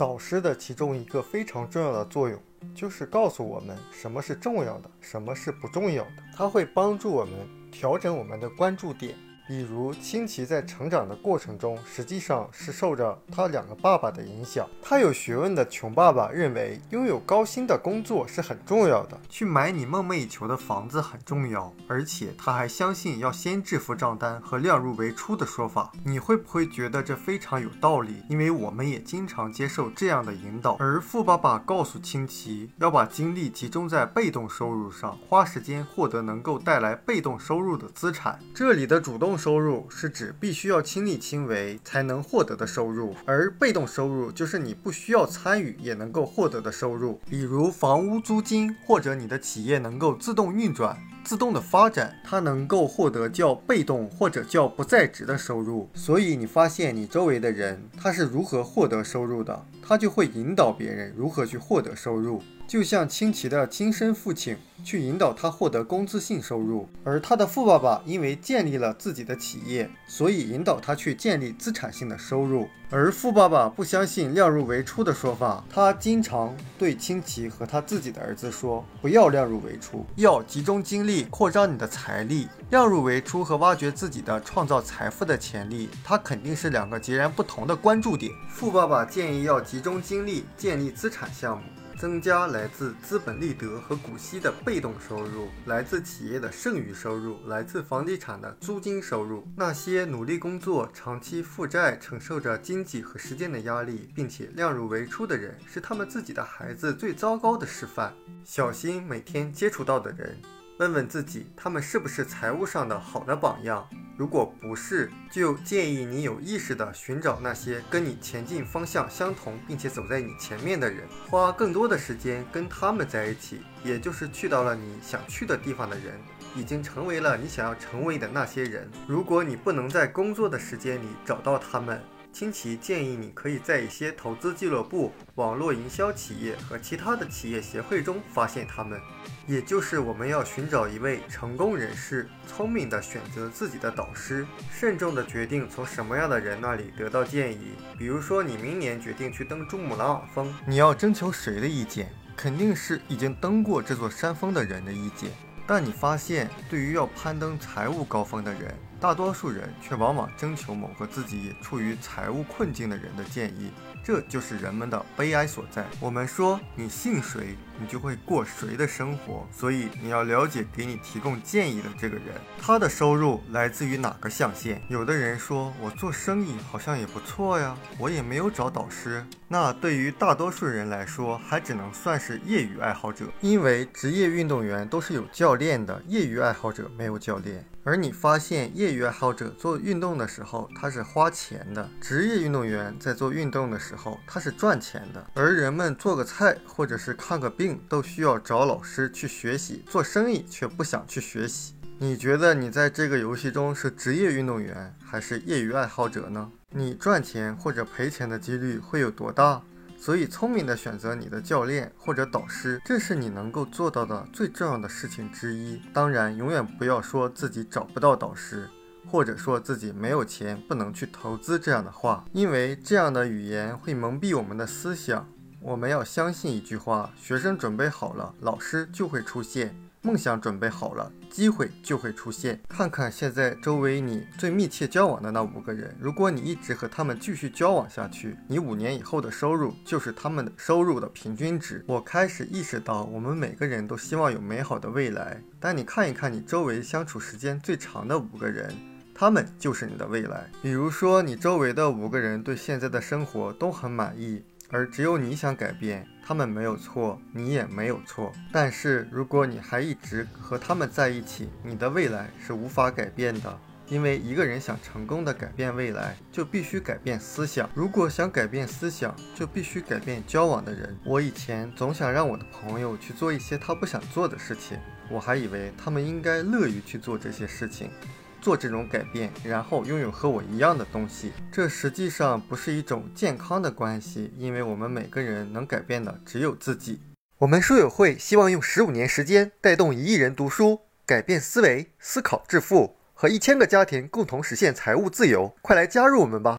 导师的其中一个非常重要的作用，就是告诉我们什么是重要的，什么是不重要的。它会帮助我们调整我们的关注点。比如，清奇在成长的过程中，实际上是受着他两个爸爸的影响。他有学问的穷爸爸认为，拥有高薪的工作是很重要的，去买你梦寐以求的房子很重要，而且他还相信要先支付账单和量入为出的说法。你会不会觉得这非常有道理？因为我们也经常接受这样的引导。而富爸爸告诉清奇，要把精力集中在被动收入上，花时间获得能够带来被动收入的资产。这里的主动。收入是指必须要亲力亲为才能获得的收入，而被动收入就是你不需要参与也能够获得的收入，比如房屋租金，或者你的企业能够自动运转、自动的发展，它能够获得叫被动或者叫不在职的收入。所以你发现你周围的人他是如何获得收入的，他就会引导别人如何去获得收入。就像清奇的亲生父亲去引导他获得工资性收入，而他的富爸爸因为建立了自己的企业，所以引导他去建立资产性的收入。而富爸爸不相信量入为出的说法，他经常对清奇和他自己的儿子说：“不要量入为出，要集中精力扩张你的财力。量入为出和挖掘自己的创造财富的潜力，它肯定是两个截然不同的关注点。”富爸爸建议要集中精力建立资产项目。增加来自资本利得和股息的被动收入，来自企业的剩余收入，来自房地产的租金收入。那些努力工作、长期负债、承受着经济和时间的压力，并且量入为出的人，是他们自己的孩子最糟糕的示范。小心每天接触到的人，问问自己，他们是不是财务上的好的榜样。如果不是，就建议你有意识地寻找那些跟你前进方向相同，并且走在你前面的人，花更多的时间跟他们在一起，也就是去到了你想去的地方的人，已经成为了你想要成为的那些人。如果你不能在工作的时间里找到他们，清奇建议你可以在一些投资俱乐部、网络营销企业和其他的企业协会中发现他们。也就是我们要寻找一位成功人士，聪明地选择自己的导师，慎重地决定从什么样的人那里得到建议。比如说，你明年决定去登珠穆朗玛峰，你要征求谁的意见？肯定是已经登过这座山峰的人的意见。但你发现，对于要攀登财务高峰的人，大多数人却往往征求某个自己也处于财务困境的人的建议。这就是人们的悲哀所在。我们说，你信谁，你就会过谁的生活。所以你要了解给你提供建议的这个人，他的收入来自于哪个象限。有的人说，我做生意好像也不错呀，我也没有找导师。那对于大多数人来说，还只能算是业余爱好者，因为职业运动员都是有教练的，业余爱好者没有教练。而你发现，业余爱好者做运动的时候，他是花钱的；职业运动员在做运动的时候，他是赚钱的。而人们做个菜或者是看个病都需要找老师去学习；做生意却不想去学习。你觉得你在这个游戏中是职业运动员还是业余爱好者呢？你赚钱或者赔钱的几率会有多大？所以，聪明的选择你的教练或者导师，这是你能够做到的最重要的事情之一。当然，永远不要说自己找不到导师，或者说自己没有钱不能去投资这样的话，因为这样的语言会蒙蔽我们的思想。我们要相信一句话：学生准备好了，老师就会出现。梦想准备好了，机会就会出现。看看现在周围你最密切交往的那五个人，如果你一直和他们继续交往下去，你五年以后的收入就是他们的收入的平均值。我开始意识到，我们每个人都希望有美好的未来，但你看一看你周围相处时间最长的五个人，他们就是你的未来。比如说，你周围的五个人对现在的生活都很满意。而只有你想改变，他们没有错，你也没有错。但是如果你还一直和他们在一起，你的未来是无法改变的。因为一个人想成功的改变未来，就必须改变思想。如果想改变思想，就必须改变交往的人。我以前总想让我的朋友去做一些他不想做的事情，我还以为他们应该乐于去做这些事情。做这种改变，然后拥有和我一样的东西，这实际上不是一种健康的关系，因为我们每个人能改变的只有自己。我们书友会希望用十五年时间带动一亿人读书，改变思维，思考致富，和一千个家庭共同实现财务自由。快来加入我们吧！